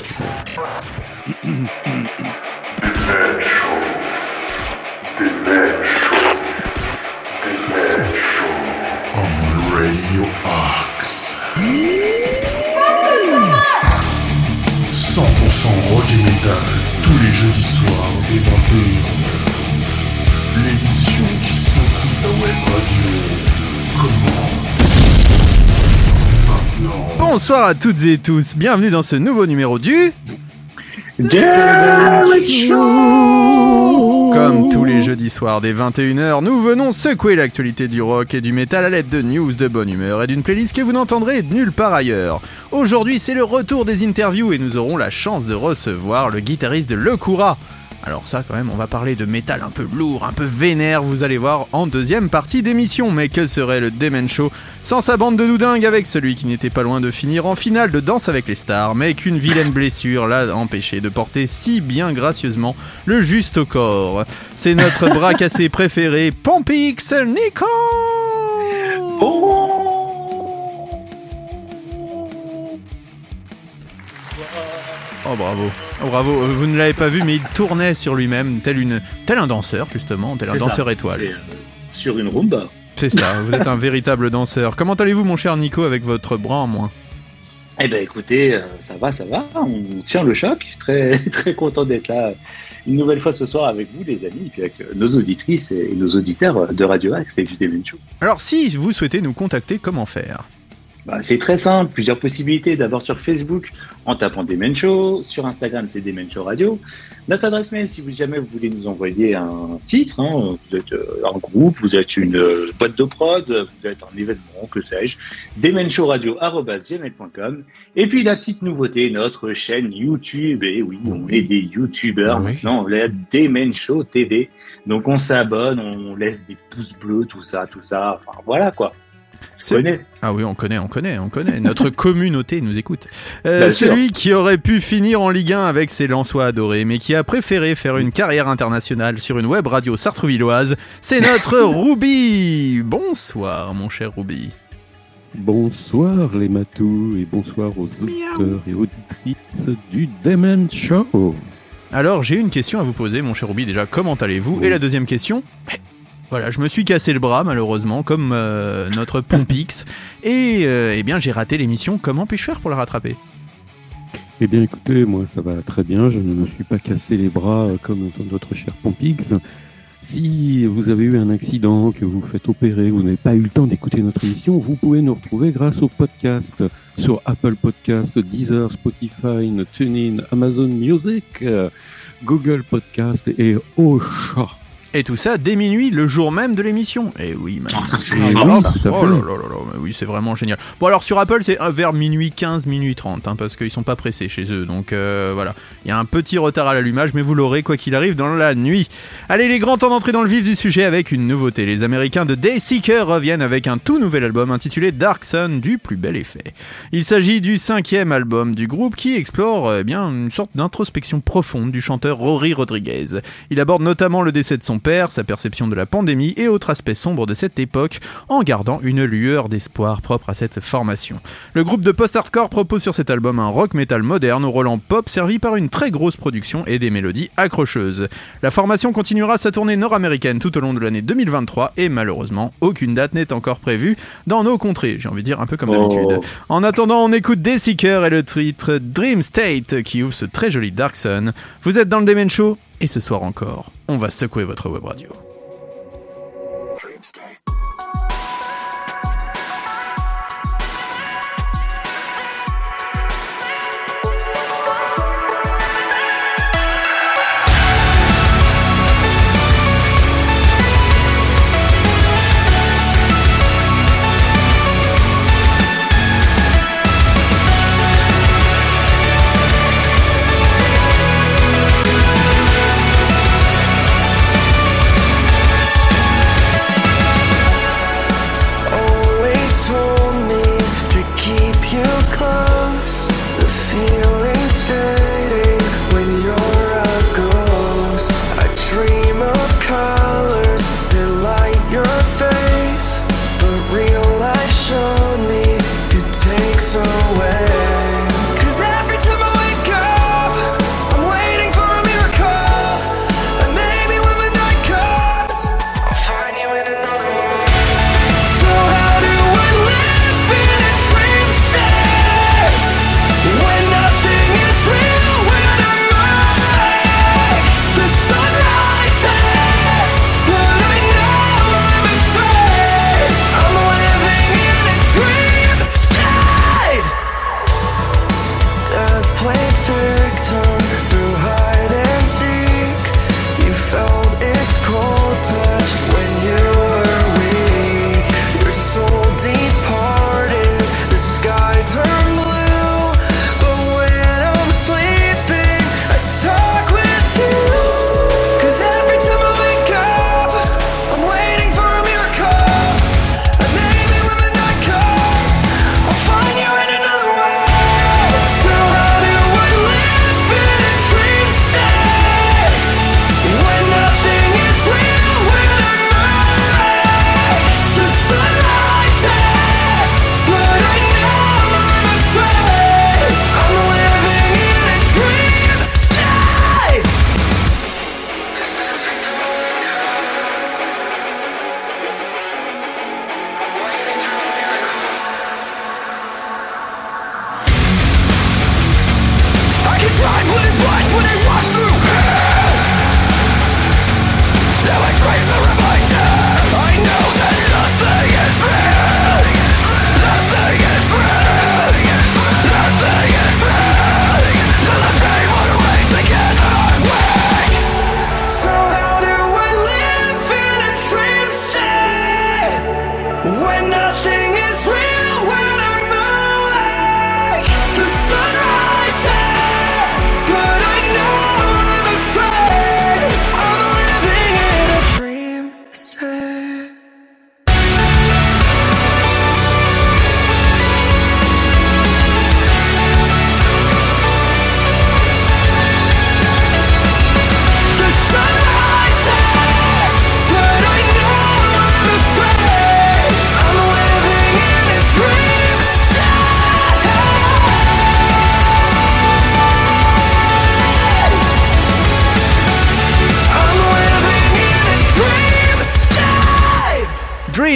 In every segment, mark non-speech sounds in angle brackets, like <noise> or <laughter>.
On Radio Axe. 100% rock et metal, tous les jeudis soirs dès 21h. L'émission qui s'occupe la web radio. Comment. Bonsoir à toutes et tous, bienvenue dans ce nouveau numéro du... Comme tous les jeudis soirs dès 21h, nous venons secouer l'actualité du rock et du métal à l'aide de news de bonne humeur et d'une playlist que vous n'entendrez nulle part ailleurs. Aujourd'hui, c'est le retour des interviews et nous aurons la chance de recevoir le guitariste de Le Coura. Alors ça quand même, on va parler de métal un peu lourd, un peu vénère, vous allez voir en deuxième partie d'émission. Mais quel serait le Demen Show sans sa bande de doudingues avec celui qui n'était pas loin de finir en finale de Danse avec les stars, mais qu'une vilaine blessure l'a empêché de porter si bien gracieusement le juste corps. C'est notre bras cassé préféré, Pompix Nico bravo, oh bravo, Euh, vous ne l'avez pas vu mais il tournait sur lui-même tel, une, tel un danseur justement, tel un ça. danseur étoile. Euh, Sur une rumba. C'est ça, <laughs> vous êtes un véritable danseur. Comment allez-vous mon cher Nico avec votre bras en moins? Eh ben écoutez, euh, ça va, ça va, on tient le choc. Très, <laughs> très content d'être là une nouvelle fois ce soir avec vous les amis, et puis avec nos auditrices et nos auditeurs de Radio Axe et du Show. Alors si vous souhaitez nous contacter, comment faire? Bah, c'est très simple, plusieurs possibilités. D'abord sur Facebook en tapant Demen Show, sur Instagram c'est Demen Show Radio. Notre adresse mail, si vous jamais vous voulez nous envoyer un titre, hein, vous êtes euh, un groupe, vous êtes une euh, boîte de prod, vous êtes un événement, que sais-je, demenshowradio.gmail.com. Et puis la petite nouveauté, notre chaîne YouTube. Et oui, on est des YouTubeurs Oui. maintenant, on est Demen Show TV. Donc on s'abonne, on laisse des pouces bleus, tout ça, tout ça. Enfin voilà quoi. Ah oui, on connaît, on connaît, on connaît. Notre <laughs> communauté nous écoute. Euh, sûr. celui qui aurait pu finir en Ligue 1 avec ses Lensois adorés, mais qui a préféré faire une carrière internationale sur une web radio sartrouvilloise, c'est notre <laughs> Ruby. Bonsoir, mon cher Ruby. Bonsoir les matous et bonsoir aux auditeurs et auditrices du Demen Show. Alors, j'ai une question à vous poser, mon cher Ruby. Déjà, comment allez-vous? Et la deuxième question? Voilà, je me suis cassé le bras, malheureusement, comme euh, notre Pompix. Et euh, eh bien, j'ai raté l'émission. Comment puis-je faire pour la rattraper? Eh bien écoutez, moi ça va très bien, je ne me suis pas cassé les bras euh, comme notre cher Pompix. Si vous avez eu un accident, que vous faites opérer, vous n'avez pas eu le temps d'écouter notre émission, vous pouvez nous retrouver grâce au podcast sur Apple Podcast, Deezer, Spotify, TuneIn, Amazon Music, Google Podcast et Ocha. Et tout ça dès minuit, le jour même de l'émission. Et oui, man. Ah, ça, c'est Ah, énorme, oh fait. là là là là, mais oui, c'est vraiment génial. Bon, alors sur Apple, c'est vers minuit 15, minuit 30, hein, parce qu'ils sont pas pressés chez eux. Donc euh, voilà, il y a un petit retard à l'allumage, mais vous l'aurez quoi qu'il arrive dans la nuit. Allez, les grands temps d'entrer dans le vif du sujet avec une nouveauté. Les Américains de Dayseeker reviennent avec un tout nouvel album intitulé Dark Sun du plus bel effet. Il s'agit du cinquième album du groupe qui explore eh bien une sorte d'introspection profonde du chanteur Rory Rodriguez. Il aborde notamment le décès de son père, sa perception de la pandémie et autres aspects sombres de cette époque, en gardant une lueur d'espoir propre à cette formation. Le groupe de post-hardcore propose sur cet album un rock metal moderne au Roland pop servi par une très grosse production et des mélodies accrocheuses. La formation continuera sa tournée nord-américaine tout au long de l'année 2023 et malheureusement aucune date n'est encore prévue dans nos contrées, j'ai envie de dire un peu comme Oh. d'habitude. En attendant, on écoute Dayseeker et le titre Dream State qui ouvre ce très joli Dark Sun. Vous êtes dans le Demen Show et ce soir encore, on va secouer votre web radio.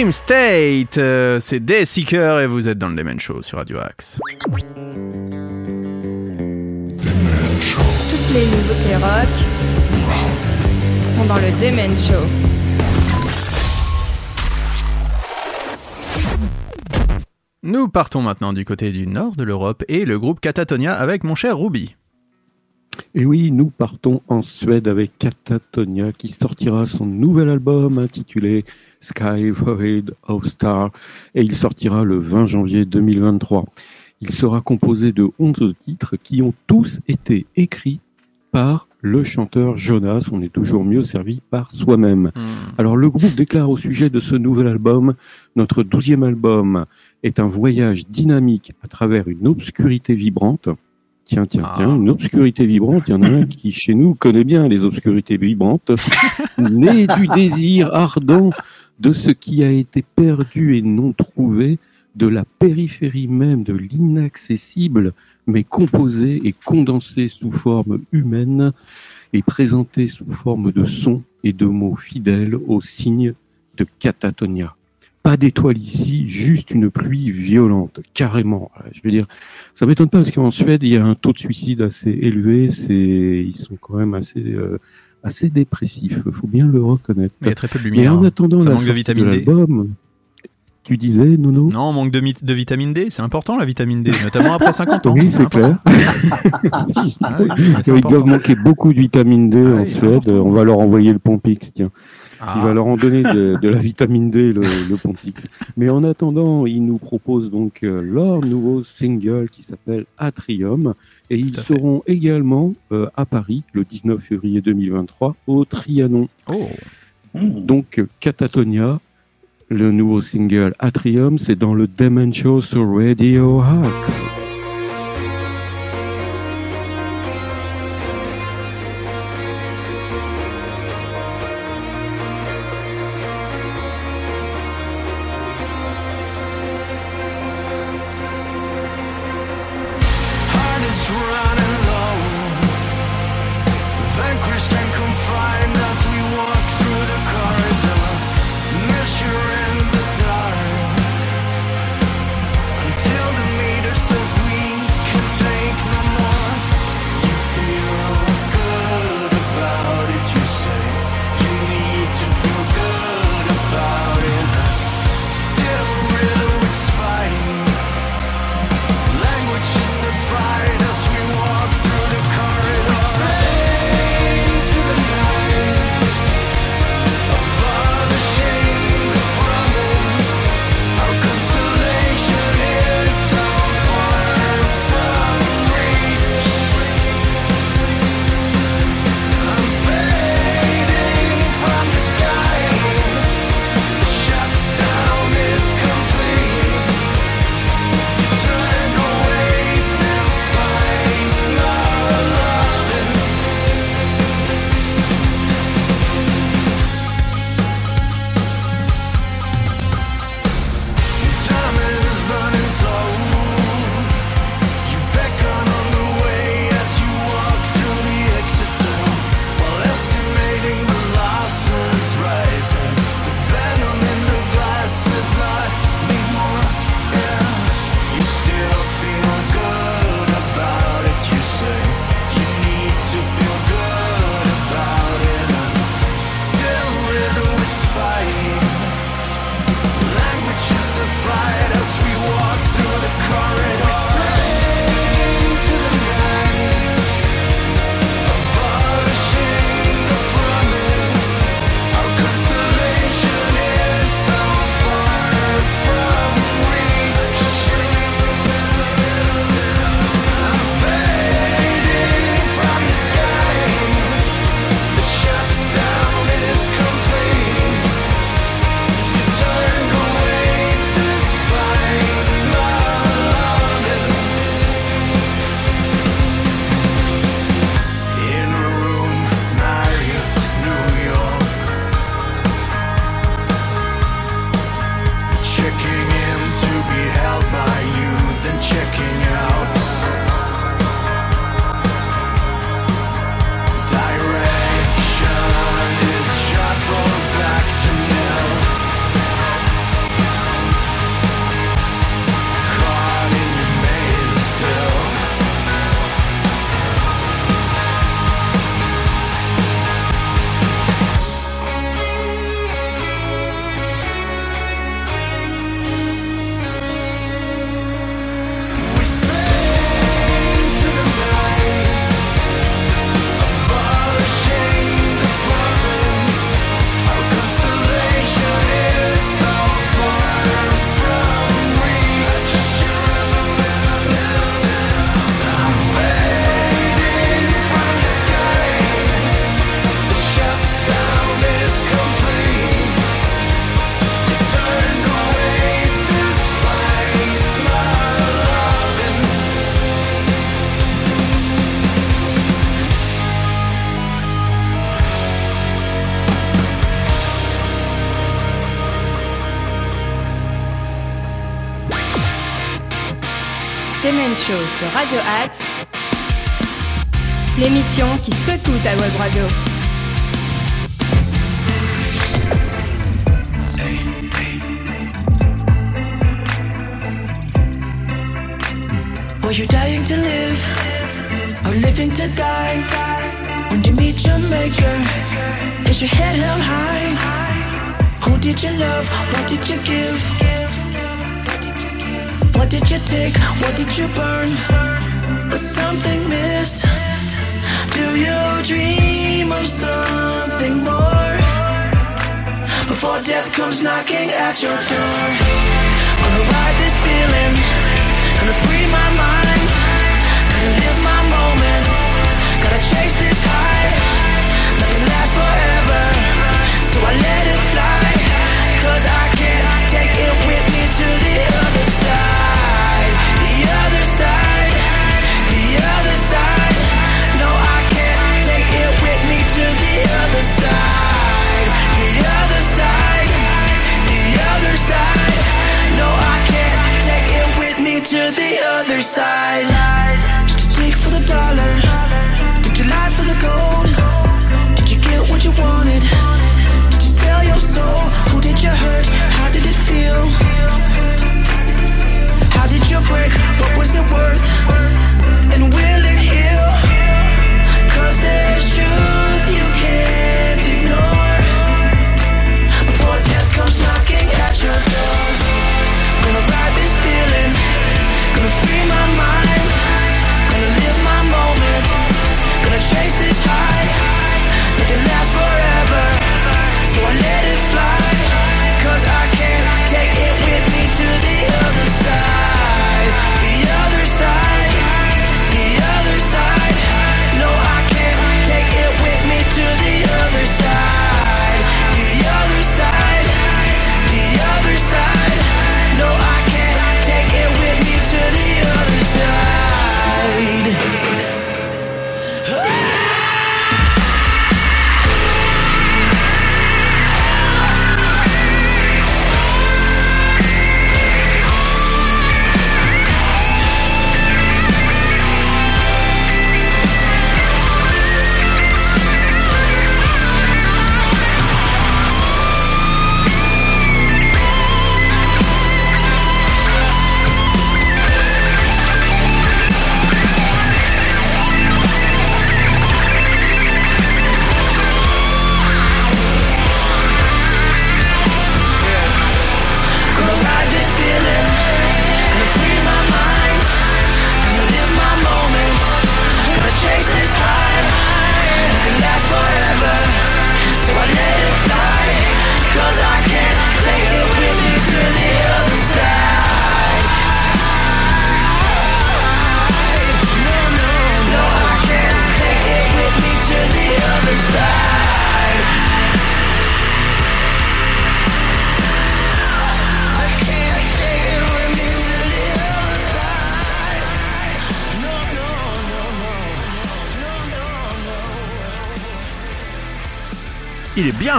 Dream State, euh, c'est Day Seeker et vous êtes dans le Demen Show sur Radio Axe. Toutes les nouveautés rock sont dans le Demen Show. Nous partons maintenant du côté du nord de l'Europe et le groupe Catatonia avec mon cher Ruby. Et oui, nous partons en Suède avec Catatonia qui sortira son nouvel album intitulé Sky Void of Star et il sortira le 20 janvier 2023. Il sera composé de 11 titres qui ont tous été écrits par le chanteur Jonas. On est toujours mieux servi par soi-même. Alors le groupe déclare au sujet de ce nouvel album, notre douzième album est un voyage dynamique à travers une obscurité vibrante. Tiens, tiens, Ah. tiens, une obscurité vibrante, il y en a un qui chez nous connaît bien les obscurités vibrantes, <laughs> né du désir ardent de ce qui a été perdu et non trouvé, de la périphérie même de l'inaccessible, mais composé et condensé sous forme humaine et présenté sous forme de sons et de mots fidèles au signe de catatonia. Pas d'étoiles ici, juste une pluie violente, carrément. Euh, Je veux dire, ça m'étonne pas parce qu'en Suède, il y a un taux de suicide assez élevé. C'est, ils sont quand même assez, euh, assez dépressifs. Faut bien le reconnaître. Mais il y a très peu de lumière. en hein. attendant Ça la manque de vitamine D. l'album, tu disais, Nono Non, on manque de, mi- de vitamine D, c'est important la vitamine D, notamment après <laughs> 50 ans. Oui, c'est clair. Ah <laughs> oui, important. doivent manquer beaucoup de vitamine D Ah en oui, Suède. On va leur envoyer le Pompix, tiens. Ah. Il va leur en donner de, de la vitamine D, le, le Pompix. Mais en attendant, ils nous proposent donc euh, leur nouveau single qui s'appelle Atrium. Et ils seront également euh, à Paris le 19 février 2023 au Trianon. Oh. Donc Catatonia, le nouveau single Atrium, c'est dans le Demon Show sur Radio Axe. Sur Radio Axe, l'émission qui secoue ta web radio. Were you dying to live or living to die? When you meet your maker, is your head held high? Who did you love? What did you give? What did you take? What did you burn? Was something missed? Do you dream of something more? Before death comes knocking at your door. Gonna ride this feeling. Gonna free my mind. Gotta live my moment. Gotta chase this high. Nothing lasts forever. So I let it fly. Cause I can't side. Did you dig for the dollar? Did you lie for the gold? Did you get what you wanted? Did you sell your soul? Who did you hurt? How did it feel? How did you break? What was it worth?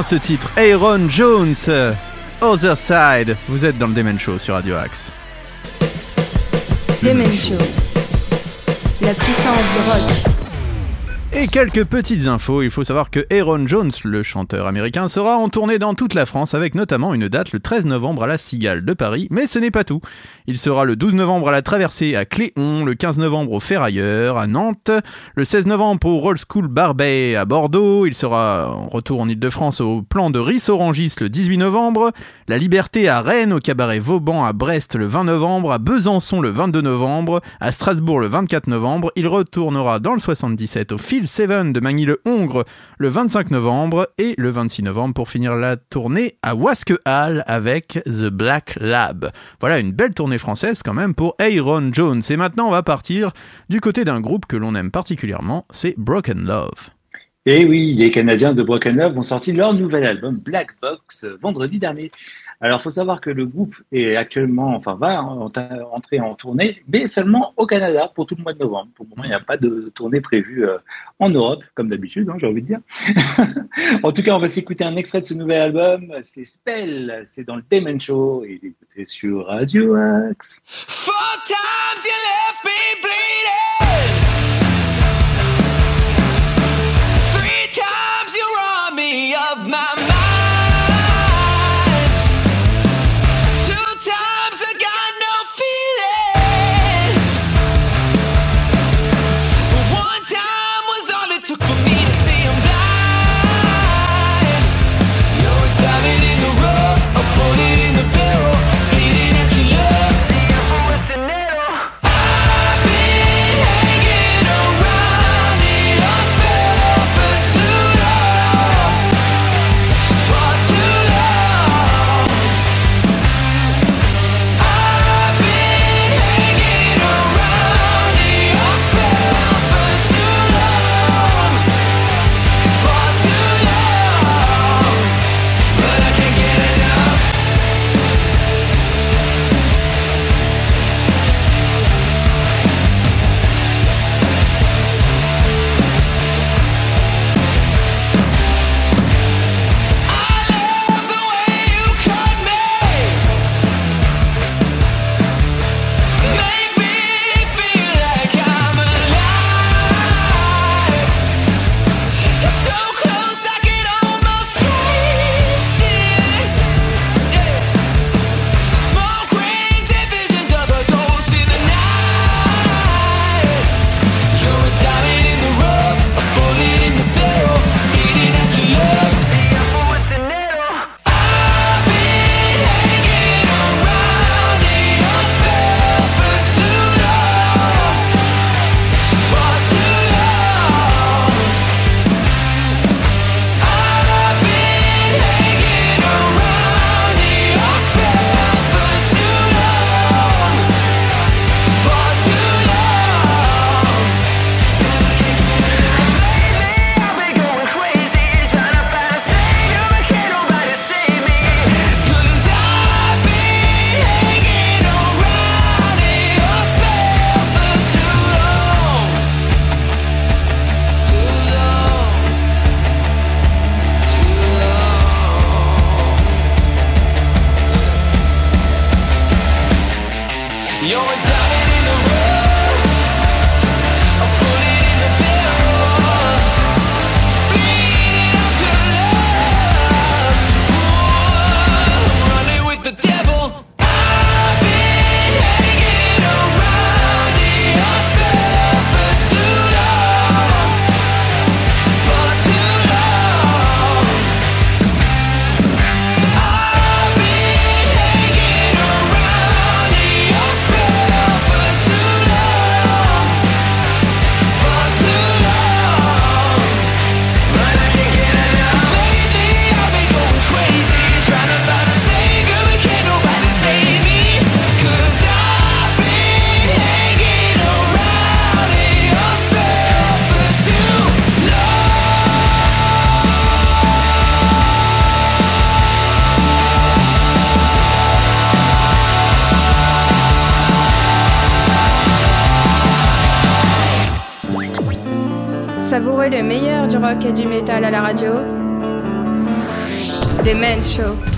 Ce titre, Aaron Jones, Other Side. Vous êtes dans le Demen Show sur Radio Axe. Demen Show. La puissance du rock. Et quelques petites infos, il faut savoir que Aaron Jones, le chanteur américain, sera en tournée dans toute la France avec notamment une date le 13 novembre à la Cigale de Paris, mais ce n'est pas tout. Il sera le 12 novembre à la Traversée à Cléon, le 15 novembre au Ferrailleur à Nantes, le 16 novembre au Roll School Barbet à Bordeaux, il sera en retour en Ile-de-France au plan de Ris-Orangis le 18 novembre, la Liberté à Rennes, au cabaret Vauban à Brest le 20 novembre, à Besançon le 22 novembre, à Strasbourg le 24 novembre, il retournera dans le 77 au Phil Seven de Magny-le-Hongre le 25 novembre et le 26 novembre pour finir la tournée à Wasque Hall avec The Black Lab. Voilà une belle tournée française quand même pour Aaron Jones. Et maintenant on va partir du côté d'un groupe que l'on aime particulièrement, c'est Broken Love. Et oui, les Canadiens de Broken Love ont sorti leur nouvel album Black Box vendredi dernier. Alors, il faut savoir que le groupe est actuellement, enfin, va entrer en tournée, mais seulement au Canada pour tout le mois de novembre. Pour le moment, il n'y a pas de tournée prévue euh, en Europe, comme d'habitude, hein, j'ai envie de dire. <laughs> en tout cas, on va s'écouter un extrait de ce nouvel album. C'est Spell, c'est dans le Demon Show et c'est sur Radio Axe. Four times you left me bleeding. Three times you robbed me of my mind. rock et du métal à la radio. C'est Man Show.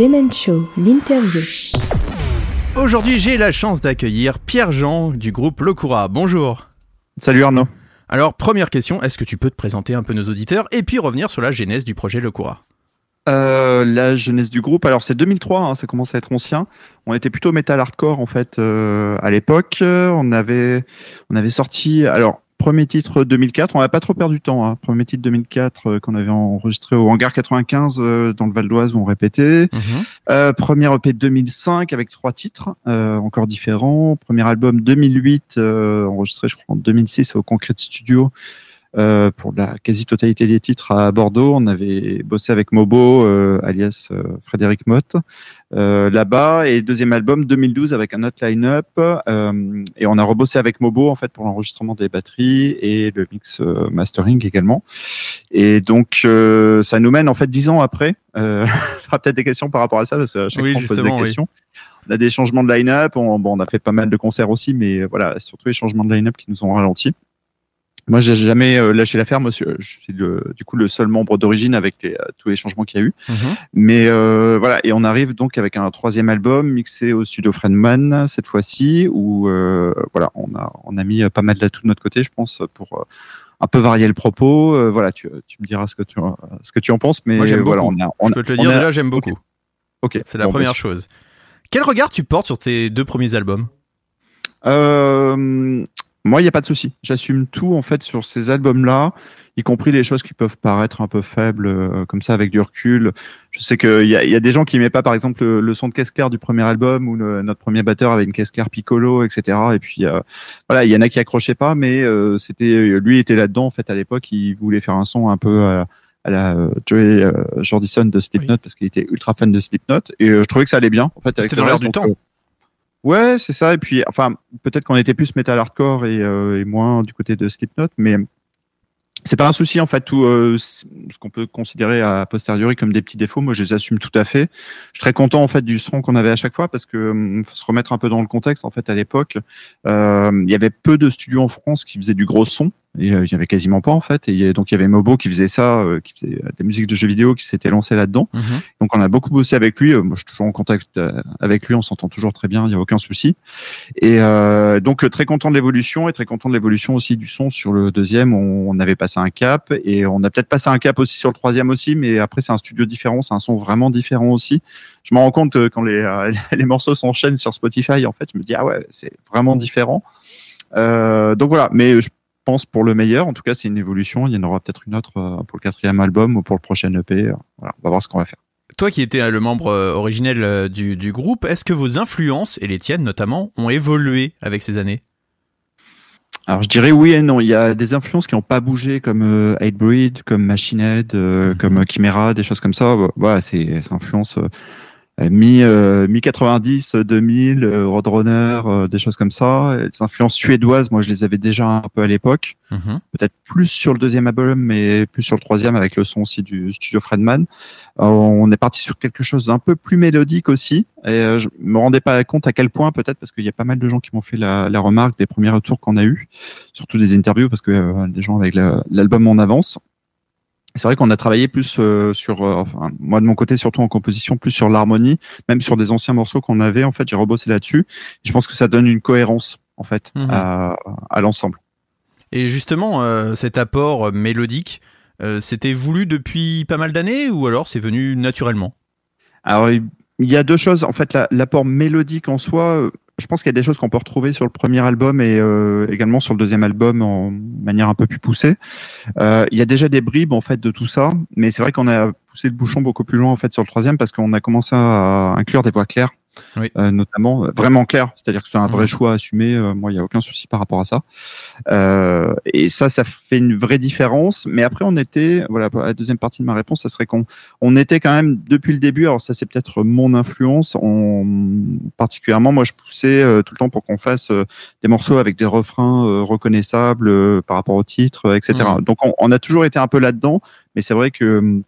Dement Show, l'interview. Aujourd'hui, j'ai la chance d'accueillir Pierre-Jean du groupe Locura. Bonjour. Salut Arnaud. Alors, première question, est-ce que tu peux te présenter un peu nos auditeurs et puis revenir sur la genèse du projet Locura Euh, la jeunesse du groupe, alors c'est 2003, hein, ça commence à être ancien. On était plutôt metal hardcore en fait euh, à l'époque. On avait, on avait sorti, alors premier titre 2004, on n'a pas trop perdu de temps. Hein, premier titre 2004 euh, qu'on avait enregistré au hangar 95 euh, dans le Val d'Oise où on répétait. Euh, premier EP 2005 avec trois titres euh, encore différents. Premier album 2008 euh, enregistré je crois en 2006 au Concrete Studio euh, pour la quasi-totalité des titres à Bordeaux. On avait bossé avec Mobo euh, alias euh, Frédéric Mott euh, là-bas et deuxième album 2012 avec un autre line-up euh, et on a rebossé avec Mobo en fait pour l'enregistrement des batteries et le mix mastering également. Et donc euh, ça nous mène en fait dix ans après. Euh, <laughs> il y aura peut-être des questions par rapport à ça parce que à chaque Oui, fois on pose des justement, oui. questions. On a des changements de line-up, on, bon, on a fait pas mal de concerts aussi, mais voilà, surtout les changements de line-up qui nous ont ralenti. Moi, j'ai jamais euh, lâché l'affaire. Moi, je je suis le, du coup le seul membre d'origine avec les, euh, tous les changements qu'il y a eu. Mhm. Mais euh, voilà, et on arrive donc avec un troisième album mixé au studio Friendman cette fois-ci, où euh, voilà, on a on a mis euh, pas mal d'atouts de notre côté, je pense, pour euh, un peu varier le propos. Euh, voilà, tu, tu me diras ce que tu ce que tu en penses, mais Moi, voilà, on a, on, Je peux te le dire, a- déjà, j'aime beaucoup. Ok, C'est la bon, première bah, chose. Quel regard tu portes sur tes deux premiers albums? Euh, moi, il n'y a pas de souci. J'assume tout en fait sur ces albums-là, y compris les choses qui peuvent paraître un peu faibles, euh, comme ça avec du recul. Je sais qu'il y a, il y a des gens qui n'aimaient pas, par exemple, le, le son de caisse claire du premier album ou le- notre premier batteur avait une caisse claire piccolo, etc. Et puis euh, voilà, il y en a qui accrochaient pas, mais euh, c'était lui était là-dedans en fait à l'époque. Il voulait faire un son un peu à, à la euh, Joey euh, Jordison de Slipknot parce qu'il était ultra fan de Slipknot et euh, je trouvais que ça allait bien en fait. C'était dans l'air du temps. euh, Ouais, c'est ça. Et puis, enfin, peut-être qu'on était plus metal hardcore et, euh, et moins du côté de Slipknot, mais c'est pas un souci en fait. Tout euh, ce qu'on peut considérer à posteriori comme des petits défauts, moi je les assume tout à fait. Je suis très content en fait du son qu'on avait à chaque fois parce que hum, faut se remettre un peu dans le contexte. En fait, à l'époque, euh, il y avait peu de studios en France qui faisaient du gros son. Euh, il y avait quasiment pas en fait. Et y donc il y avait Mobo qui faisait ça, euh, qui faisait euh, des musiques de jeux vidéo, qui s'était lancé là-dedans. Mhm. Donc on a beaucoup bossé avec lui. Moi, je suis toujours en contact avec lui. On s'entend toujours très bien. Il n'y a aucun souci. Et euh, donc très content de l'évolution et très content de l'évolution aussi du son sur le deuxième. On, avait passé un cap et on a peut-être passé un cap aussi sur le troisième aussi. Mais après c'est un studio différent, c'est un son vraiment différent aussi. Je me rends compte quand les, euh, <laughs> les morceaux s'enchaînent sur Spotify, en fait, je me dis ah ouais, c'est vraiment différent. Euh, donc voilà. Mais je pense pour le meilleur. En tout cas, c'est une évolution. Il y en aura peut-être une autre euh, pour le quatrième album ou pour le prochain EP. Voilà, on va voir ce qu'on va faire. Toi qui étais euh, le membre euh, originel euh, du, du groupe, est-ce que vos influences, et les tiennes notamment, ont évolué avec ces années? Alors je dirais oui et non. Il y a des influences qui n'ont pas bougé comme euh, Hatebreed, comme Machine Head, euh, Mhm. comme euh, Chimera, des choses comme ça. Voilà, c'est c'est influence euh, mi euh, mi 90, 2000, euh, Roadrunner, euh, des choses comme ça. Les influences suédoises, moi je les avais déjà un peu à l'époque. Mhm. Peut-être plus sur le deuxième album, mais plus sur le troisième avec le son aussi du studio Fredman. Euh, on est parti sur quelque chose d'un peu plus mélodique aussi. Et euh, je me rendais pas compte à quel point, peut-être parce qu'il y a pas mal de gens qui m'ont fait la, la remarque des premiers retours qu'on a eu, surtout des interviews, parce que euh, les gens avec la- l'album en avance. C'est vrai qu'on a travaillé plus euh, sur, euh, enfin, moi de mon côté surtout en composition, plus sur l'harmonie, même sur des anciens morceaux qu'on avait. En fait, j'ai rebossé là-dessus. Je pense que ça donne une cohérence en fait Mhm. à, à l'ensemble. Et justement, euh, cet apport mélodique, c'était voulu depuis pas mal d'années ou alors c'est venu naturellement? Alors, il y a deux choses. En fait, la- l'apport mélodique en soi, je pense qu'il y a des choses qu'on peut retrouver sur le premier album et euh, également sur le deuxième album en manière un peu plus poussée. Euh, il y a déjà des bribes en fait de tout ça, mais c'est vrai qu'on a poussé le bouchon beaucoup plus loin en fait sur le troisième parce qu'on a commencé à inclure des voix claires. Oui. euh, notamment euh, vraiment claires, c'est-à-dire que c'est un vrai Mhm. choix assumé. euh, moi, il y a aucun souci par rapport à ça. Euh, et ça, ça fait une vraie différence. Mais après, on était, voilà, la deuxième partie de ma réponse, ça serait qu'on on était quand même depuis le début. Alors ça, c'est peut-être mon influence. On, particulièrement, moi, je poussais euh, tout le temps pour qu'on fasse euh, des morceaux avec des refrains euh, reconnaissables euh, par rapport au titre, etc. Mhm. Donc, on, on a toujours été un peu là-dedans. Mais c'est vrai que euh,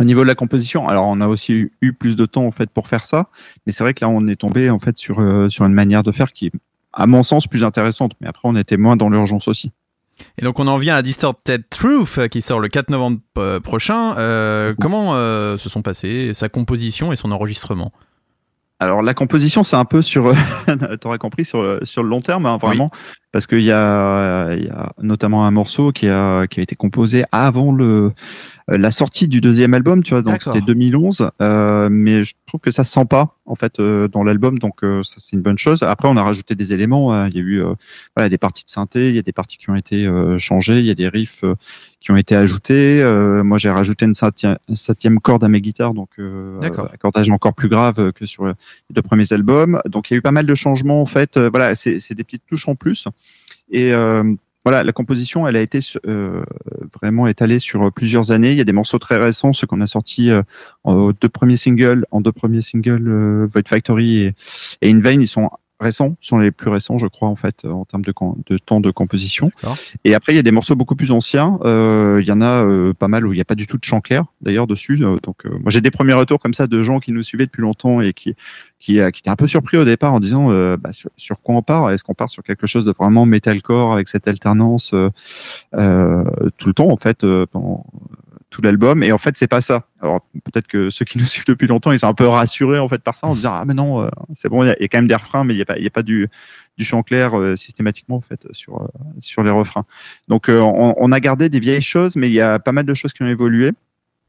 au niveau de la composition, alors on a aussi eu, plus de temps en fait pour faire ça, mais c'est vrai que là on est tombé en fait sur euh, sur une manière de faire qui est à mon sens plus intéressante, mais après on était moins dans l'urgence aussi. Et donc on en vient à Distorted Truth euh, qui sort le 4 novembre euh, prochain. Euh, comment euh, se sont passés sa composition et son enregistrement? Alors la composition, c'est un peu sur, <laughs> t'aurais compris, sur, le- sur le long terme, hein, vraiment, parce qu'il y a, il y a notamment un morceau qui a, qui a été composé avant le, la sortie du deuxième album, tu vois, donc c'était 2011, euh, mais je trouve que ça se sent pas en fait euh, dans l'album, donc euh, ça c'est une bonne chose. Après, on a rajouté des éléments, hein. il y a eu euh, voilà des parties de synthé, il y a des parties qui ont été euh, changées, il y a des riffs euh, qui ont été ajoutés. Euh, moi, j'ai rajouté une septième, septième corde à mes guitares, donc euh, accordage encore plus grave que sur les deux premiers albums. Donc, il y a eu pas mal de changements en fait. Euh, voilà, c'est c'est des petites touches en plus. Et euh, voilà, la composition, elle a été euh, vraiment étalée sur plusieurs années. Il y a des morceaux très récents, ceux qu'on a sortis euh, en deux premiers singles, en deux premiers singles, euh, Void Factory et, et In Vain, ils sont récents, sont les plus récents, je crois, en fait, euh, en termes de, de temps de composition. Et après, il y a des morceaux beaucoup plus anciens. Euh, il y en a euh, pas mal où il n'y a pas du tout de chant clair, d'ailleurs, dessus. Euh, donc, euh, moi, j'ai des premiers retours comme ça de gens qui nous suivaient depuis longtemps et qui, qui, euh, qui étaient un peu surpris au départ en disant euh, bah, sur, sur quoi on part? Est-ce qu'on part sur quelque chose de vraiment metalcore avec cette alternance euh, euh, tout le temps, en fait, euh, pendant tout l'album et en fait c'est pas ça alors peut-être que ceux qui nous <laughs> suivent depuis longtemps ils sont un peu rassurés en fait par ça en se disant ah mais non euh, c'est bon il y, a- il y a quand même des refrains mais il y a pas il y a pas du du chant clair euh, systématiquement en fait sur euh, sur les refrains donc euh, on, on a gardé des vieilles choses mais il y a pas mal de choses qui ont évolué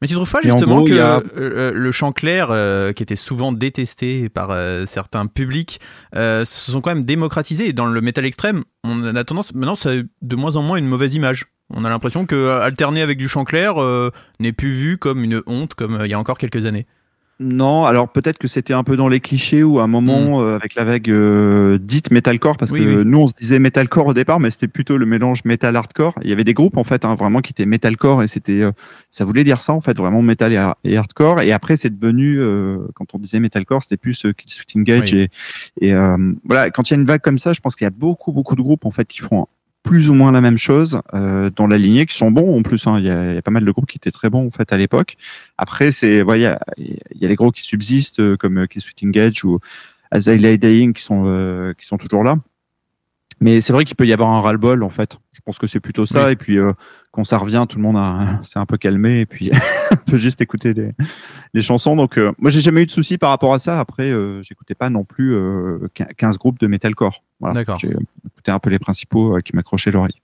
Mais tu trouves pas justement gros, que a- le chant clair, qui était souvent détesté par certains publics, se sont quand même démocratisés. Et dans le métal extrême, on a tendance, maintenant, ça a de moins en moins une mauvaise image. On a l'impression que euh, alterner avec du chant clair euh, n'est plus vu comme une honte, comme euh, il y a encore quelques années. non alors peut-être que c'était un peu dans les clichés ou à un moment euh, avec la vague euh, dite metalcore parce Oui, que oui. nous on se disait metalcore au départ mais c'était plutôt le mélange metal hardcore il y avait des groupes en fait hein, vraiment qui étaient metalcore et c'était euh, ça voulait dire ça en fait vraiment metal et, har- et hardcore et après c'est devenu quand on disait metalcore c'était plus euh, Switch Engage Oui. et, et voilà quand il y a une vague comme ça je pense qu'il y a beaucoup beaucoup de groupes en fait qui font plus ou moins la même chose euh, dans la lignée qui sont bons en plus hein. il, y a, y a pas mal de groupes qui étaient très bons en fait à l'époque après c'est voilà, il y a, y a les gros qui subsistent euh, comme euh, Engage ou As qui sont euh, qui sont toujours là mais c'est vrai qu'il peut y avoir un ras-le-bol en fait je pense que c'est plutôt ça Oui. et puis euh, quand ça revient tout le monde a- s'est <laughs> un peu calmé et puis <laughs> on peut juste écouter les, les chansons donc euh, moi j'ai jamais eu de soucis par rapport à ça après euh, j'écoutais pas non plus euh, 15 groupes de metalcore voilà. D'accord. j'ai écouté un peu les principaux euh, qui m'accrochaient l'oreille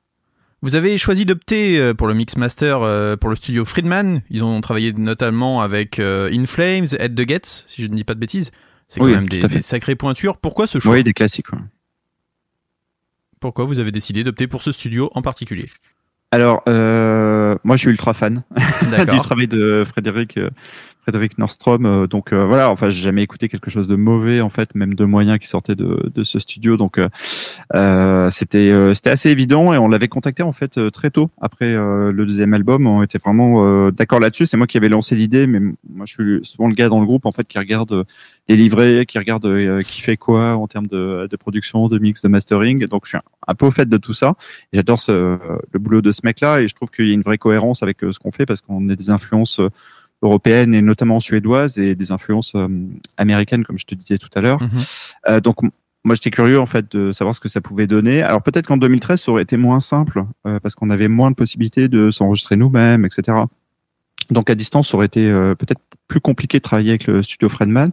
Vous avez choisi d'opter euh, pour le mix master euh, pour le studio Friedman. Ils ont travaillé notamment avec euh, In Flames, Head the Gates, si je ne dis pas de bêtises. C'est quand Oui, même des, des sacrées pointures. Pourquoi ce choix? Oui des classiques ouais. Pourquoi vous avez décidé d'opter pour ce studio en particulier? Alors euh, moi je suis ultra fan <laughs> du travail de Frédéric euh, Frédéric Nordstrom euh, donc euh, voilà enfin j'ai jamais écouté quelque chose de mauvais en fait même de moyens qui sortaient de, de ce studio donc euh, c'était c'était assez évident et on l'avait contacté en fait très tôt après le deuxième album. On était vraiment d'accord là-dessus. C'est moi qui avais lancé l'idée mais moi je suis souvent le gars dans le groupe en fait qui regarde les livrets qui regarde euh, qui fait quoi en termes de, de production de mix de mastering. Donc je suis un, peu au fait de tout ça. J'adore le boulot de ce mec-là et je trouve qu'il y a une vraie cohérence avec ce qu'on fait parce qu'on a des influences européennes et notamment suédoises et des influences euh, américaines comme je te disais tout à l'heure. Euh, donc moi j'étais curieux en fait de savoir ce que ça pouvait donner. Alors peut-être qu'en 2013 ça aurait été moins simple euh, parce qu'on avait moins de possibilités de s'enregistrer nous-mêmes, etc. Donc à distance ça aurait été euh, peut-être plus compliqué de travailler avec le studio Fredman.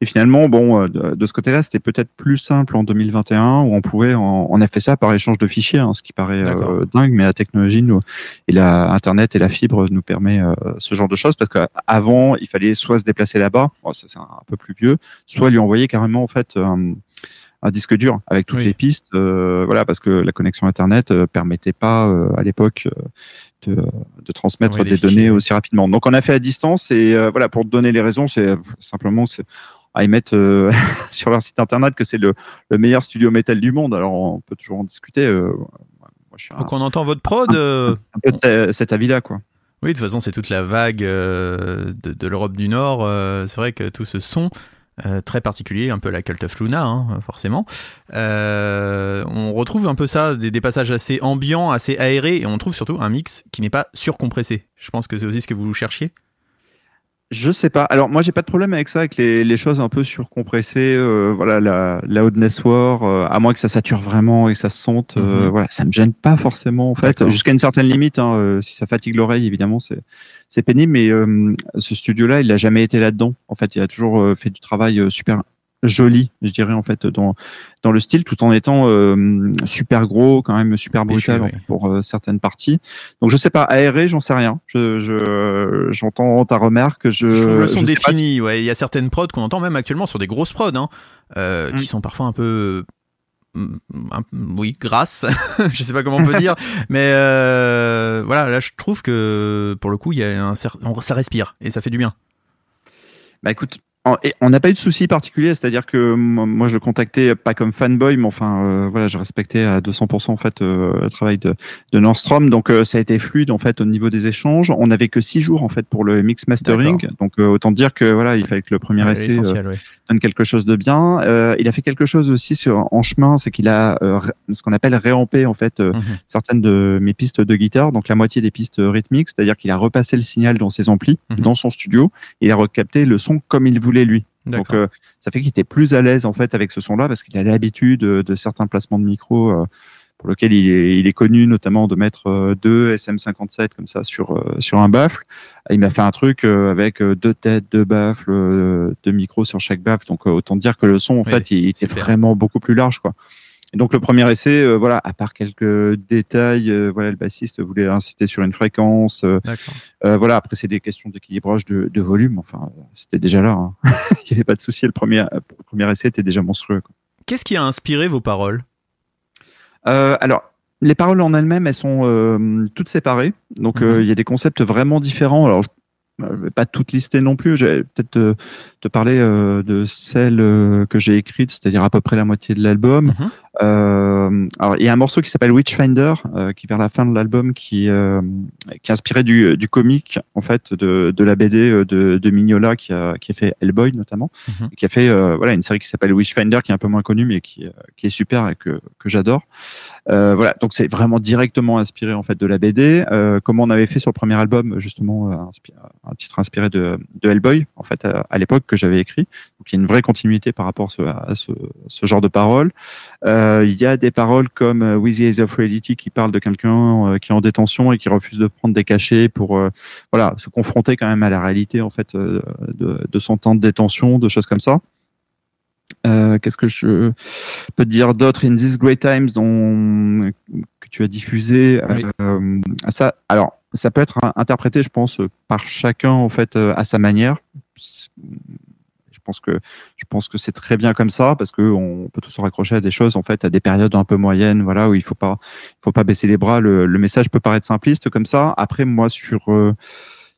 Et finalement, bon, euh, de, de ce côté-là, c'était peut-être plus simple en 2021 où on pouvait, en- on a fait ça par échange de fichiers, hein, ce qui paraît euh, dingue, mais la technologie nous, et la Internet et la fibre nous permet ce genre de choses parce qu'avant, il fallait soit se déplacer là-bas, bon, ça c'est un, un peu plus vieux, soit lui envoyer carrément en fait un, un disque dur avec toutes Oui. les pistes, voilà, parce que la connexion Internet permettait pas à l'époque de, de transmettre Oui, des données aussi rapidement. Donc on a fait à distance et euh, voilà pour te donner les raisons, c'est euh, simplement à y mettre euh, <laughs> sur leur site internet que c'est le, le meilleur studio métal du monde. Alors on peut toujours en discuter. euh, moi, je suis un, Donc on entend votre prod. un peu de cet avis-là, quoi. Oui, de toute façon, c'est toute la vague de, de l'Europe du Nord. c'est vrai que tout ce son euh, très particulier, un peu la Cult of Luna, hein, forcément. Euh, on retrouve un peu ça, des, des passages assez ambiants, assez aérés, et on trouve surtout un mix qui n'est pas surcompressé. Je pense que c'est aussi ce que vous cherchiez. Je sais pas. Alors moi j'ai pas de problème avec ça, avec les, les choses un peu surcompressées. euh, voilà la, la Oddness War, euh, à moins que ça sature vraiment et que ça se sente. euh, Mhm. Voilà, ça me gêne pas forcément en fait. Jusqu'à une certaine limite. Hein, euh, si ça fatigue l'oreille, évidemment, c'est c'est pénible. Mais euh, ce studio-là, il a jamais été là-dedans. En fait, il a toujours euh, fait du travail euh, super joli, je dirais en fait dans dans le style, tout en étant euh, super gros, quand même super brutal oui. pour euh, certaines parties. Donc je sais pas, aéré, j'en sais rien. Je je- j'entends ta remarque. Je, Je trouve le son si- défini. Ouais, il y a certaines prods qu'on entend même actuellement sur des grosses prods, hein, euh, qui Mm. sont parfois un peu, mm, oui, grasses. <laughs> je sais pas comment on peut dire, <laughs> mais euh, voilà, là je trouve que pour le coup, il y a un ça respire et ça fait du bien. Bah écoute, on n'a pas eu de souci particulier, c'est-à-dire que moi je le contactais pas comme fanboy, mais enfin euh, voilà, je respectais à 200% en fait euh, le travail de, de Nordstrom, donc euh, ça a été fluide en fait au niveau des échanges. On n'avait que six jours en fait pour le mix mastering, donc autant dire que voilà, il fallait que le premier Ouais, essai ouais. donne quelque chose de bien. Il a fait quelque chose aussi sur, en chemin, c'est qu'il a ce qu'on appelle réampé en fait Mhm. certaines de mes pistes de guitare, donc la moitié des pistes rythmiques, c'est-à-dire qu'il a repassé le signal dans ses amplis, Mhm. dans son studio, et il a recapté le son comme il voulait lui. Donc euh, ça fait qu'il était plus à l'aise en fait avec ce son-là parce qu'il a l'habitude euh, de certains placements de micro euh, pour lequel il est, il est connu notamment de mettre euh, deux SM57 comme ça sur sur un baffle. Il m'a fait un truc avec deux têtes, deux baffles, deux micros sur chaque baffle. Donc autant dire que le son en Oui, fait il était super. vraiment beaucoup plus large quoi. Et donc le premier essai, euh, voilà, à part quelques détails, euh, voilà, le bassiste voulait insister sur une fréquence, euh, euh, voilà, après, c'est des questions d'équilibrage de, de volume. Enfin, c'était déjà là. hein. <laughs> Il n'y avait pas de souci. Le premier, le premier essai était déjà monstrueux. Qu'est-ce qui a inspiré vos paroles? Euh, alors, les paroles en elles-mêmes, elles sont euh, toutes séparées. Donc, Mhm. il y a des concepts vraiment différents. Alors, je ne vais pas toutes lister non plus. Je vais peut-être te, te parler euh, de celle euh, que j'ai écrite, c'est-à-dire à peu près la moitié de l'album. Mhm. Euh, alors, il y a un morceau qui s'appelle Witchfinder, euh, qui vers la fin de l'album, qui, euh, qui est inspiré du, du comique en fait de, de la BD de, de Mignola, qui a, qui a fait Hellboy notamment, Mhm. et qui a fait euh, voilà une série qui s'appelle Witchfinder, qui est un peu moins connue, mais qui, qui est super et que, que j'adore. Euh, voilà, donc c'est vraiment directement inspiré en fait de la BD. Euh, comme on avait fait sur le premier album, justement, euh, inspi- un titre inspiré de, Hellboy, en fait, à, à l'époque que j'avais écrit. Donc il y a une vraie continuité par rapport à ce, genre de paroles. Euh, il y a des paroles comme euh, With the Eyes of Reality qui parle de quelqu'un euh, qui est en détention et qui refuse de prendre des cachets pour euh, voilà se confronter quand même à la réalité en fait euh, de, de son temps de détention, de choses comme ça. Euh, Qu'est-ce que je peux te dire d'autre In These Great Times dont que tu as diffusé Oui. euh, ça alors ça peut être interprété je pense par chacun en fait euh, à sa manière. Je pense que je pense que c'est très bien comme ça parce que on peut tous se raccrocher à des choses en fait à des périodes un peu moyennes voilà où il faut pas il faut pas baisser les bras. Le, le message peut paraître simpliste comme ça. Après moi sur euh,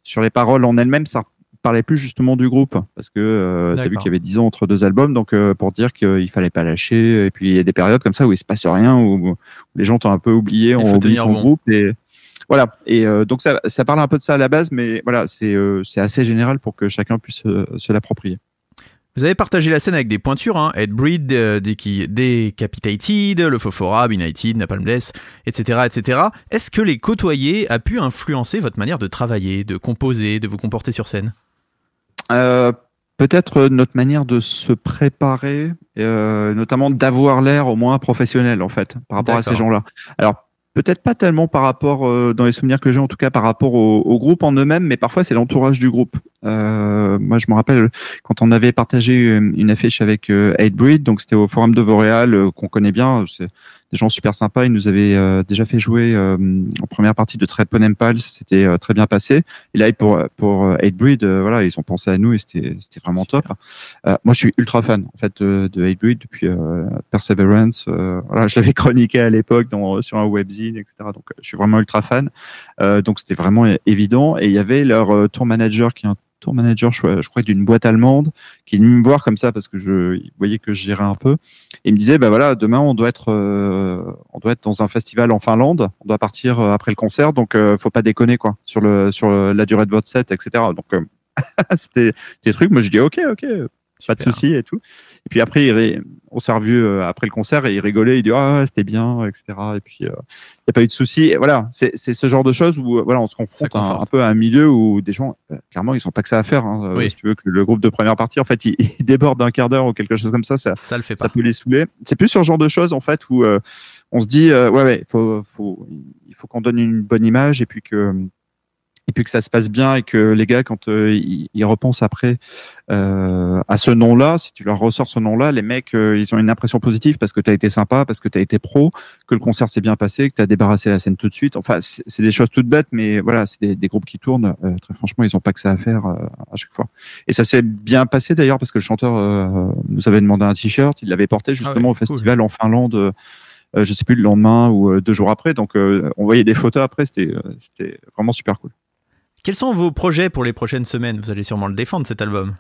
sur les paroles en elles-mêmes ça parlait plus justement du groupe parce que euh, tu as vu qu'il y avait 10 ans entre deux albums donc euh, pour dire qu'il fallait pas lâcher et puis il y a des périodes comme ça où il se passe rien où, où les gens t'ont un peu oublié on oublie ton bon. groupe et voilà et euh, donc ça, ça parle un peu de ça à la base mais voilà c'est euh, c'est assez général pour que chacun puisse se l'approprier Vous avez partagé la scène avec des pointures, hein, Headbreed, euh, Deki- Decapitated, le Fofora, Benighted, Napalm Death, etc., etc. Est-ce que les côtoyer a pu influencer votre manière de travailler, de composer, de vous comporter sur scène? Euh, peut-être notre manière de se préparer, euh, notamment d'avoir l'air au moins professionnel en fait, par rapport à ces gens-là. Alors peut-être pas tellement par rapport, euh, dans les souvenirs que j'ai en tout cas, par rapport au, au groupe en eux-mêmes, mais parfois c'est l'entourage du groupe. Euh, moi je me rappelle quand on avait partagé une, une affiche avec euh, Hatebreed, donc c'était au Forum de Vauréal euh, qu'on connaît bien, c'est des gens super sympas, ils nous avaient euh, déjà fait jouer euh, en première partie de Trepon Impulse, c'était euh, très bien passé. Et là, pour pour euh, Hatebreed, euh, voilà, ils ont pensé à nous et c'était c'était vraiment top. Euh, moi, je suis ultra fan en fait de, de Hatebreed depuis euh, Perseverance. euh, voilà, <laughs> je l'avais chroniqué à l'époque dans sur un webzine, etc. Donc, euh, je suis vraiment ultra fan. Euh, donc, c'était vraiment évident. Et il y avait leur euh, tour manager qui est un tour manager, je, je crois, d'une boîte allemande, qui est venu me voir comme ça parce que je il voyait que je gérais un peu. Et il me disait, bah voilà, demain on doit être, euh, on doit être dans un festival en Finlande, on doit partir euh, après le concert, donc euh, faut pas déconner quoi sur le sur la durée de votre set, etc. Donc euh, <laughs> c'était des trucs. Moi je dis ok, ok, pas de Super. souci et tout. Et puis après, il on s'est revu euh, après le concert et il rigolait, il dit ah c'était bien, etc. Et puis il n'y a pas eu de souci. Et voilà, c'est ce genre de choses où euh, voilà, on se confronte un, peu à un milieu où des gens, euh, clairement, ils sont pas que ça à faire. Hein. Euh, Oui. Si tu veux que le groupe de première partie, en fait, il, <laughs> il déborde d'un quart d'heure ou quelque chose comme ça, ça, Ça le fait ça peut les saouler. C'est plus sur ce genre de choses en fait où euh, on se dit euh, ouais ouais faut faut il faut qu'on donne une bonne image et puis que et puis que ça se passe bien et que les gars quand euh, ils, ils repensent après euh, à ce nom-là, si tu leur ressors ce nom-là, les mecs euh, ils ont une impression positive parce que tu as été sympa, parce que tu as été pro, que le concert s'est bien passé, que tu as débarrassé la scène tout de suite. Enfin, c'est des choses toutes bêtes mais voilà, c'est des, des groupes qui tournent euh, très franchement, ils ont pas que ça à faire euh, à chaque fois. Et ça s'est bien passé d'ailleurs parce que le chanteur euh, nous avait demandé un t-shirt, il l'avait porté justement ouais, au festival en Finlande, euh, je sais plus le lendemain ou euh, deux jours après. Donc euh, on voyait des photos après, c'était euh, c'était vraiment super cool. Quels sont vos projets pour les prochaines semaines? Vous allez sûrement le défendre cet album.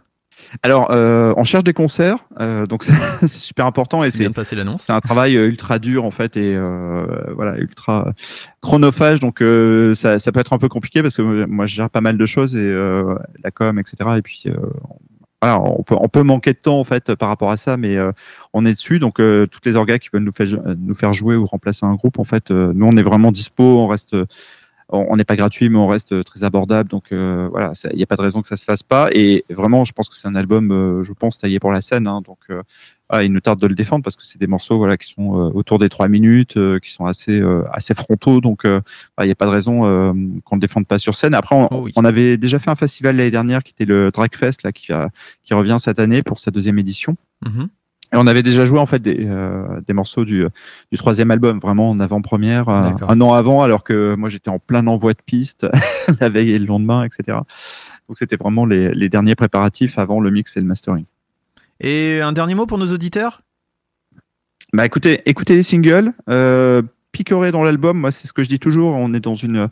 Alors euh, on cherche des concerts, euh, donc <laughs> c'est super important et C'est un travail euh, ultra dur en fait et euh, voilà ultra chronophage donc euh, ça, ça peut être un peu compliqué parce que euh, moi je gère pas mal de choses et euh, la com etc et puis euh, voilà, on peut on peut manquer de temps en fait par rapport à ça mais euh, on est dessus donc euh, toutes les orgas qui veulent nous faire nous faire jouer ou remplacer un groupe en fait euh, nous on est vraiment dispo on reste on n'est pas gratuit, mais on reste très abordable. Donc euh, voilà, il n'y a pas de raison que ça se fasse pas. Et vraiment, je pense que c'est un album, euh, je pense, taillé pour la scène. hein. donc euh, voilà, il nous tarde de le défendre parce que c'est des morceaux voilà qui sont euh, autour des trois minutes, euh, qui sont assez euh, assez frontaux. Donc euh, il n'y a pas de raison euh, qu'on le défende pas sur scène. Après, on, Oh oui. on avait déjà fait un festival l'année dernière qui était le Dragfest là, qui, a- qui revient cette année pour sa deuxième édition. Mhm. Et on avait déjà joué en fait des, euh, des morceaux du, du troisième album, vraiment en avant-première, euh, un an avant, alors que moi j'étais en plein envoi de piste <laughs> la veille et le lendemain, etc. Donc c'était vraiment les, les derniers préparatifs avant le mix et le mastering. Et un dernier mot pour nos auditeurs? Bah écoutez, écoutez les singles, euh, picorez dans l'album. Moi c'est ce que je dis toujours. On est dans une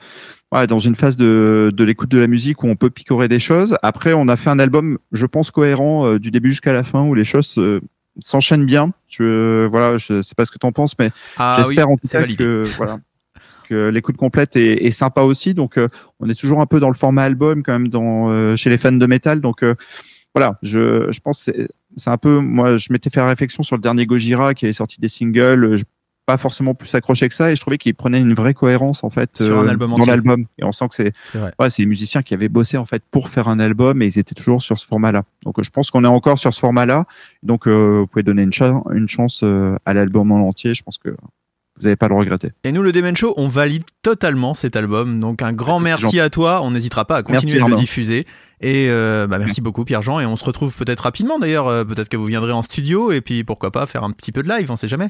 voilà, dans une phase de, de l'écoute de la musique où on peut picorer des choses. Après, on a fait un album, je pense cohérent euh, du début jusqu'à la fin, où les choses euh, s'enchaînent bien. Je voilà, je sais pas ce que t'en penses, mais Ah oui, J'espère en tout cas validé. que voilà que l'écoute complète est, est sympa aussi. Donc euh, on est toujours un peu dans le format album quand même dans euh, chez les fans de métal. Donc euh, voilà, je, je pense c'est c'est un peu moi je m'étais fait la réflexion sur le dernier Gojira qui avait sorti des singles. je- pas forcément plus accroché que ça et je trouvais qu'il prenait une vraie cohérence en fait Sur un euh, album dans l'album et on sent que c'est C'est ouais, c'est les musiciens qui avaient bossé en fait pour faire un album et ils étaient toujours sur ce format-là. Donc euh, je pense qu'on est encore sur ce format-là. Donc euh, vous pouvez donner une, cha- une chance à l'album en entier. Je pense que vous n'allez pas le regretter. Et nous, le Demen Show, on valide totalement cet album. Donc un grand merci à toi. On n'hésitera pas à Merci, continuer de le diffuser. Et euh, bah, merci beaucoup Pierre-Jean. Et on se retrouve peut-être rapidement d'ailleurs. Peut-être que vous viendrez en studio. Et puis pourquoi pas faire un petit peu de live, on sait jamais.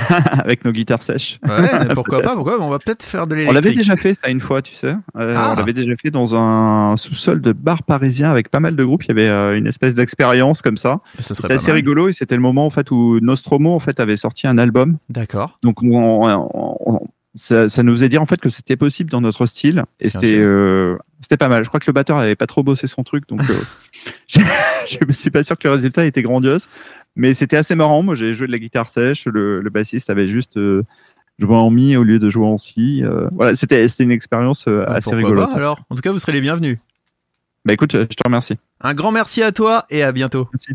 <laughs> Avec nos guitares sèches. Ouais, <laughs> pourquoi pas, pourquoi. On va peut-être faire de On l'électrique. l'avait déjà fait ça une fois, tu sais. Euh, Ah. On l'avait déjà fait dans un sous-sol de bar parisien avec pas mal de groupes. Il y avait euh, une espèce d'expérience comme ça. Serait C'était assez mal. rigolo et c'était le moment en fait où Nostromo en fait avait sorti un album. D'accord. Donc on, on- on- ça, ça nous faisait dire en fait que c'était possible dans notre style et c'était euh, c'était pas mal. Je crois que le batteur avait pas trop bossé son truc, donc euh, <laughs> <laughs> je, me suis pas sûr que le résultat était grandiose, mais c'était assez marrant. Moi j'ai joué de la guitare sèche, le, le bassiste avait juste euh, joué en mi au lieu de jouer en si. voilà, c'était c'était une expérience Bah, assez rigolote. pas, alors? En tout cas, vous serez les bienvenus. Bah écoute, je te remercie. Un grand merci à toi et à bientôt. Merci.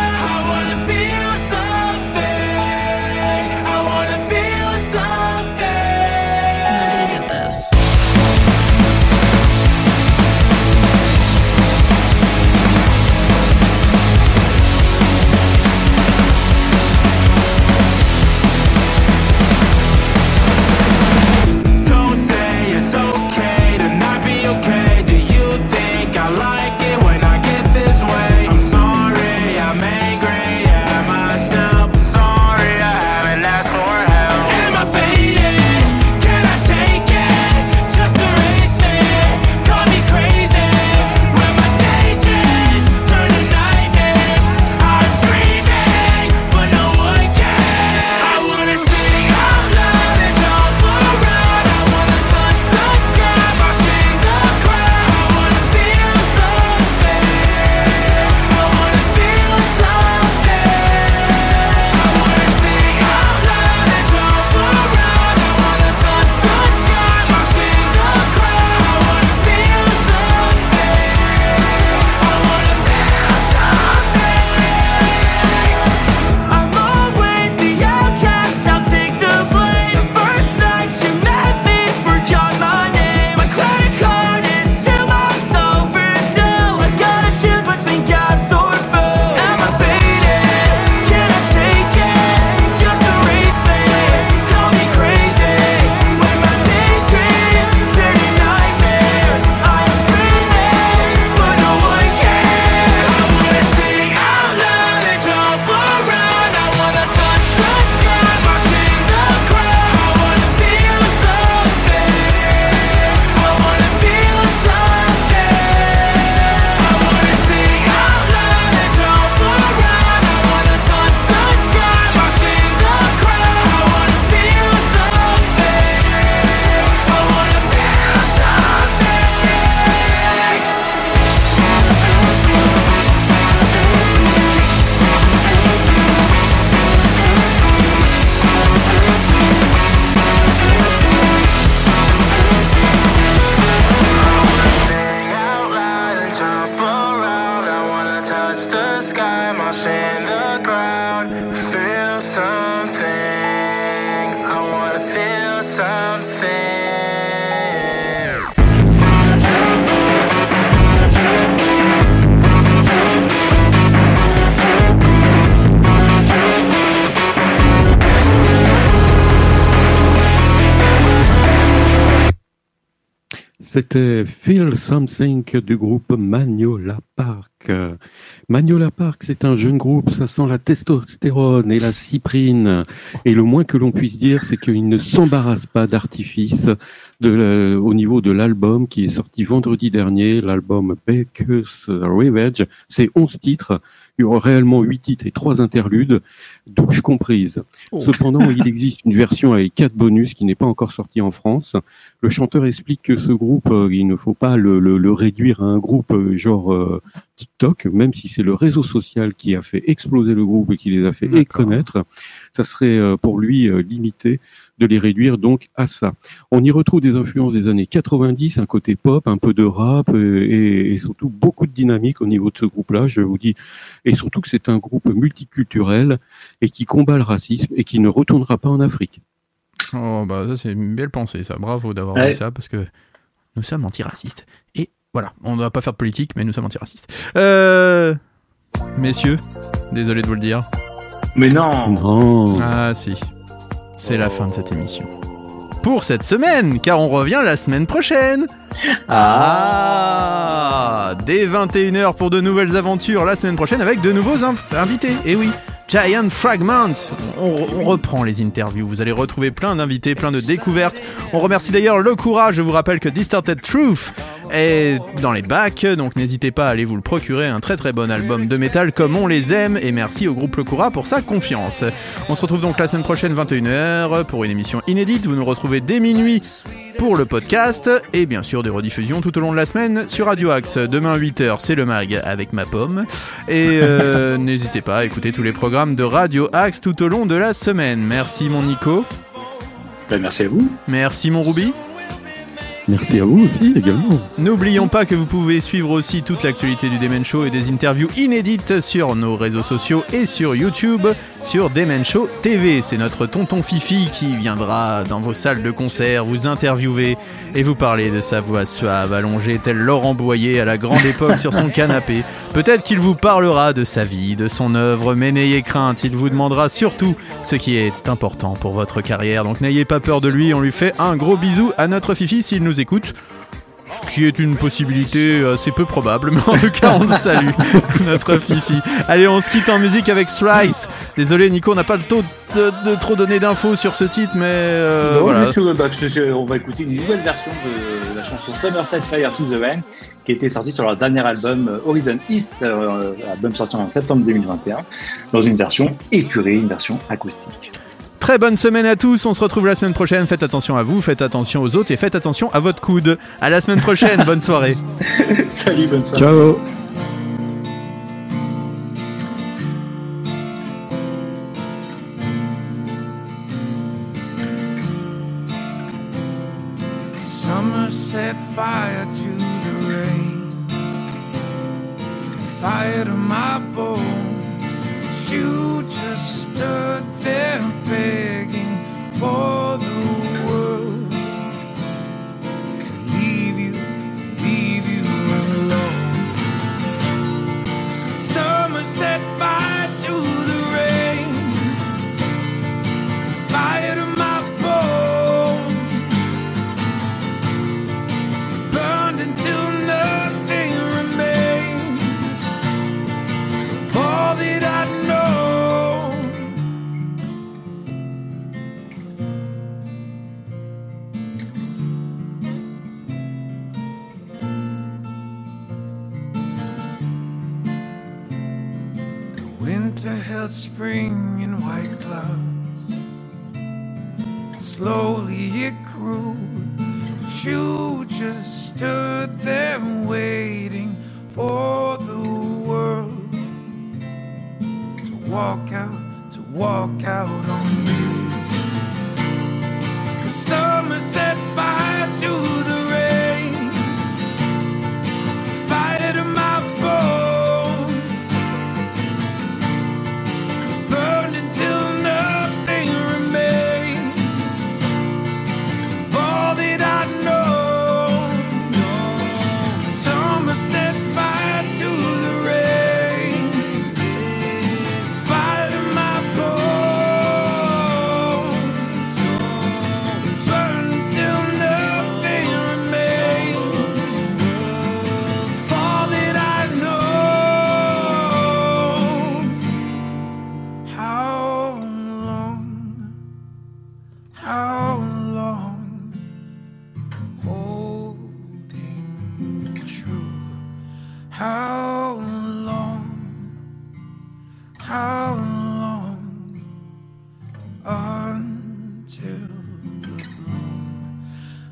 Feel Something du groupe Magnola Park. Magnola Park, c'est un jeune groupe, ça sent la testostérone et la cyprine. Et le moins que l'on puisse dire, c'est qu'il ne s'embarrasse pas d'artifice au niveau de l'album qui est sorti vendredi dernier, l'album Baker's Revenge. C'est 11 titres. Il y aura réellement 8 titres et 3 interludes, douche comprise. Oh. Cependant, il <laughs> existe une version avec 4 bonus qui n'est pas encore sortie en France. Le chanteur explique que ce groupe, euh, il ne faut pas le, le- le réduire à un groupe euh, genre euh, TikTok, même si c'est le réseau social qui a fait exploser le groupe et qui les a fait connaître, ça serait pour lui limité de les réduire donc à ça. On y retrouve des influences des années 90, un côté pop, un peu de rap euh, et, et surtout beaucoup de dynamique au niveau de ce groupe-là, je vous dis. Et surtout que c'est un groupe multiculturel et qui combat le racisme et qui ne retournera pas en Afrique. Oh, bah, ça, c'est une belle pensée, ça. Bravo d'avoir Ouais. dit ça, parce que nous sommes antiracistes. Et voilà, on ne va pas faire de politique, mais nous sommes antiracistes. Euh. Messieurs, désolé de vous le dire. Mais non Non. Ah, si. C'est la fin de cette émission. Pour cette semaine, car on revient la semaine prochaine. Ah Dès 21h pour de nouvelles aventures la semaine prochaine avec de nouveaux inv- invités. Et oui, Giant Fragments. On, reprend les interviews. Vous allez retrouver plein d'invités, plein de découvertes. On remercie d'ailleurs le courage. Je vous rappelle que Distorted Truth est dans les bacs, donc n'hésitez pas à aller vous le procurer. Un très très bon album de métal comme on les aime. Et merci au groupe Le Coura pour sa confiance. On se retrouve donc la semaine prochaine 21h pour une émission inédite. Vous nous retrouvez dès minuit pour le podcast et bien sûr des rediffusions tout au long de la semaine sur Radio Axe. Demain 8h, c'est le mag avec ma pomme. Et euh, <laughs> n'hésitez pas à écouter tous les programmes de Radio Axe tout au long de la semaine. Merci mon Nico. Ben, Merci à vous. Merci mon Ruby. Merci à vous aussi également. N'oublions pas que vous pouvez suivre aussi toute l'actualité du Demen Show et des interviews inédites sur nos réseaux sociaux et sur YouTube sur Demen Show TV. C'est notre tonton Fifi qui viendra dans vos salles de concert vous interviewer et vous parler de sa voix suave allongée tel Laurent Boyer à la grande époque sur son canapé. <laughs> Peut-être qu'il vous parlera de sa vie, de son œuvre, mais n'ayez crainte, il vous demandera surtout ce qui est important pour votre carrière. Donc n'ayez pas peur de lui, on lui fait un gros bisou à notre Fifi s'il nous écoute. Ce qui est une possibilité assez peu probable, mais en tout cas on le salue, <laughs> notre Fifi. Allez, on se quitte en musique avec Slice. Désolé Nico, on n'a pas le taux de, de trop donner d'infos sur ce titre, mais euh, Non, voilà. euh, bah, je- je- on va écouter une nouvelle version de la chanson Summerside Fire to the Rain qui était sortie sur leur dernier album euh, Horizon East, euh, album sorti en septembre 2021, dans une version épurée, une version acoustique. Très bonne semaine à tous, on se retrouve la semaine prochaine. Faites attention à vous, faites attention aux autres et faites attention à votre coude. À la semaine prochaine, bonne soirée. <laughs> Salut, bonne soirée. Ciao. Summer set fire to the rain, fire to my bones. You just stood there begging for the world to leave you, to leave you alone. Summer set fire to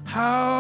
How